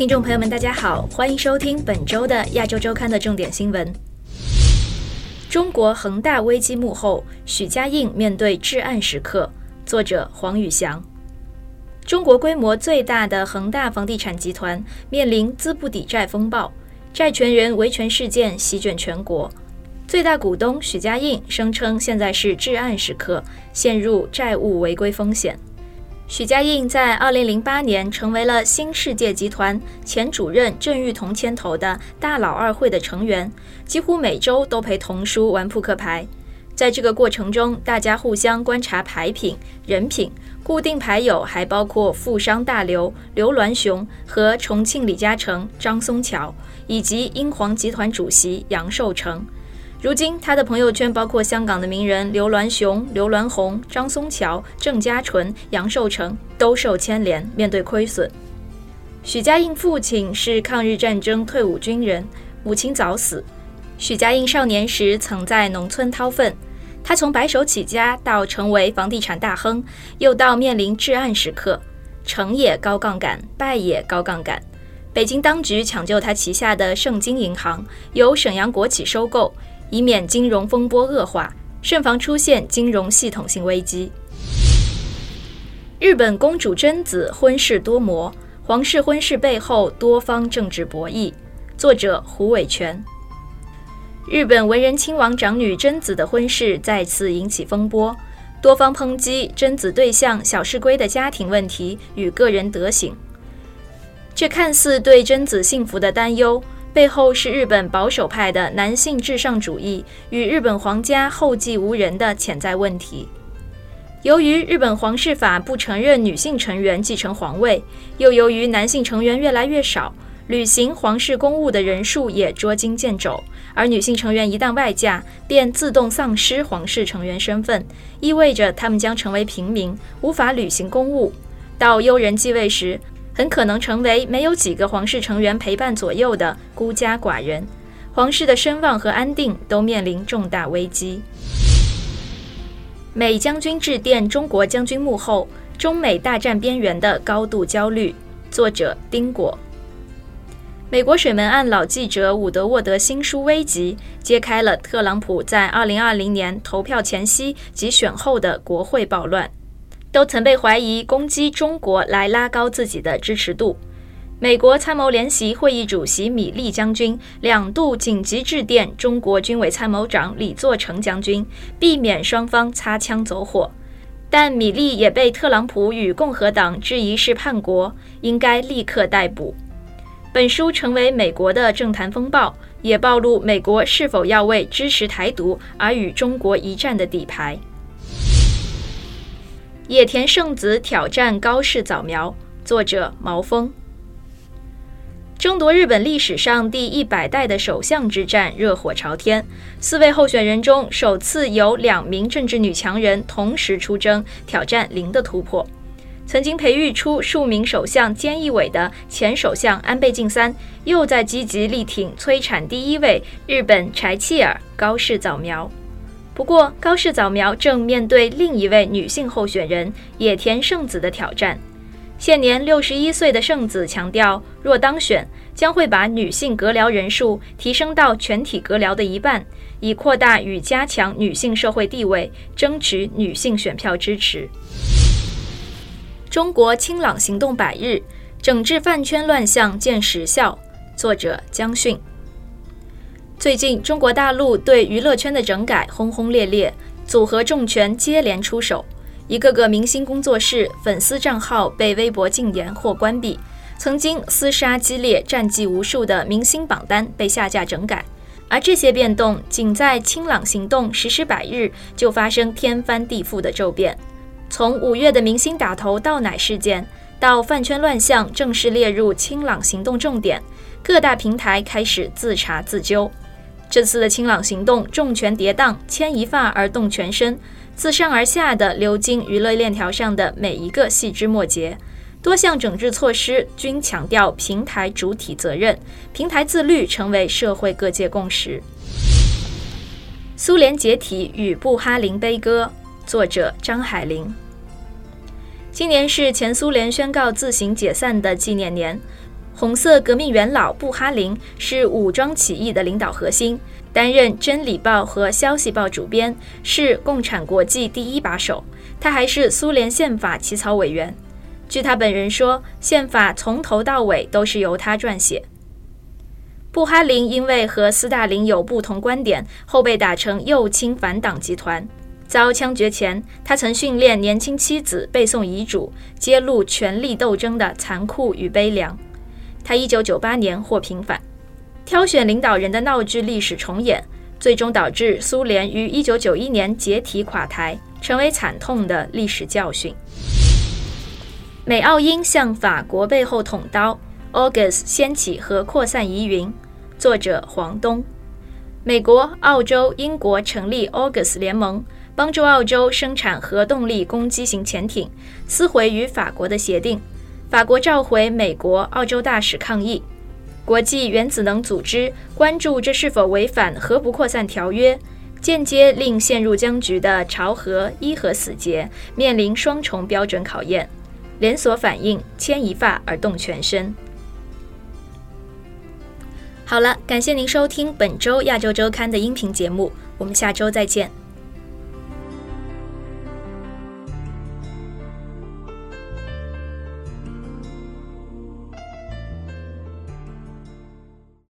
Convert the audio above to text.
听众朋友们，大家好，欢迎收听本周的亚洲周刊的重点新闻。中国恒大危机幕后，许家印面对至暗时刻。作者黄宇翔。中国规模最大的恒大房地产集团面临资不抵债风暴，债权人维权事件席卷全国。最大股东许家印声称，现在是至暗时刻，陷入债务违规风险。许家印在2008年成为了新世界集团前主任郑裕彤牵头的大佬二会的成员，几乎每周都陪童叔玩扑克牌。在这个过程中，大家互相观察牌品、人品。固定牌友还包括富商大刘刘銮雄和重庆李嘉诚张松桥，以及英皇集团主席杨受成。如今，他的朋友圈包括香港的名人刘銮雄、刘銮鸿、张松桥、郑家纯、杨受成，都受牵连，面对亏损。许家印父亲是抗日战争退伍军人，母亲早死。许家印少年时曾在农村掏粪，他从白手起家到成为房地产大亨，又到面临至暗时刻，成也高杠杆，败也高杠杆。北京当局抢救他旗下的盛京银行，由沈阳国企收购。以免金融风波恶化，慎防出现金融系统性危机。日本公主贞子婚事多磨，皇室婚事背后多方政治博弈。作者胡伟全。日本文人亲王长女贞子的婚事再次引起风波，多方抨击贞子对象小室圭的家庭问题与个人德行。这看似对贞子幸福的担忧。背后是日本保守派的男性至上主义与日本皇家后继无人的潜在问题。由于日本皇室法不承认女性成员继承皇位，又由于男性成员越来越少，履行皇室公务的人数也捉襟见肘，而女性成员一旦外嫁，便自动丧失皇室成员身份，意味着他们将成为平民，无法履行公务。到悠人继位时，很可能成为没有几个皇室成员陪伴左右的孤家寡人，皇室的声望和安定都面临重大危机。美将军致电中国将军幕后，中美大战边缘的高度焦虑。作者丁果。美国水门案老记者伍德沃德新书危急，揭开了特朗普在2020年投票前夕及选后的国会暴乱。都曾被怀疑攻击中国来拉高自己的支持度。美国参谋联席会议主席米利将军两度紧急致电中国军委参谋长李作成将军，避免双方擦枪走火。但米利也被特朗普与共和党质疑是叛国，应该立刻逮捕。本书成为美国的政坛风暴，也暴露美国是否要为支持台独而与中国一战的底牌。野田圣子挑战高市早苗，作者毛峰。争夺日本历史上第一百代的首相之战热火朝天，四位候选人中首次有两名政治女强人同时出征，挑战零的突破。曾经培育出数名首相菅义伟的前首相安倍晋三，又在积极力挺催产第一位日本柴契尔高市早苗。不过，高市早苗正面对另一位女性候选人野田圣子的挑战。现年六十一岁的圣子强调，若当选，将会把女性阁僚人数提升到全体阁僚的一半，以扩大与加强女性社会地位，争取女性选票支持。中国清朗行动百日，整治饭圈乱象见实效。作者江迅。最近，中国大陆对娱乐圈的整改轰轰烈烈，组合重拳接连出手，一个个明星工作室、粉丝账号被微博禁言或关闭，曾经厮杀激烈、战绩无数的明星榜单被下架整改。而这些变动，仅在清朗行动实施百日就发生天翻地覆的骤变。从五月的明星打头到奶事件，到饭圈乱象正式列入清朗行动重点，各大平台开始自查自纠。这次的清朗行动重拳跌宕，牵一发而动全身，自上而下的流经娱乐链条上的每一个细枝末节，多项整治措施均强调平台主体责任，平台自律成为社会各界共识。苏联解体与布哈林悲歌，作者张海玲。今年是前苏联宣告自行解散的纪念年。红色革命元老布哈林是武装起义的领导核心，担任《真理报》和《消息报》主编，是共产国际第一把手。他还是苏联宪法起草委员。据他本人说，宪法从头到尾都是由他撰写。布哈林因为和斯大林有不同观点，后被打成右倾反党集团。遭枪决前，他曾训练年轻妻子背诵遗嘱，揭露权力斗争的残酷与悲凉。他1998年获平反。挑选领导人的闹剧历史重演，最终导致苏联于1991年解体垮台，成为惨痛的历史教训。美澳英向法国背后捅刀，August 掀起和扩散疑云。作者黄东。美国、澳洲、英国成立 August 联盟。帮助澳洲生产核动力攻击型潜艇，撕毁与法国的协定。法国召回美国、澳洲大使抗议。国际原子能组织关注这是否违反核不扩散条约，间接令陷入僵局的朝核伊核死结面临双重标准考验。连锁反应，牵一发而动全身。好了，感谢您收听本周亚洲周刊的音频节目，我们下周再见。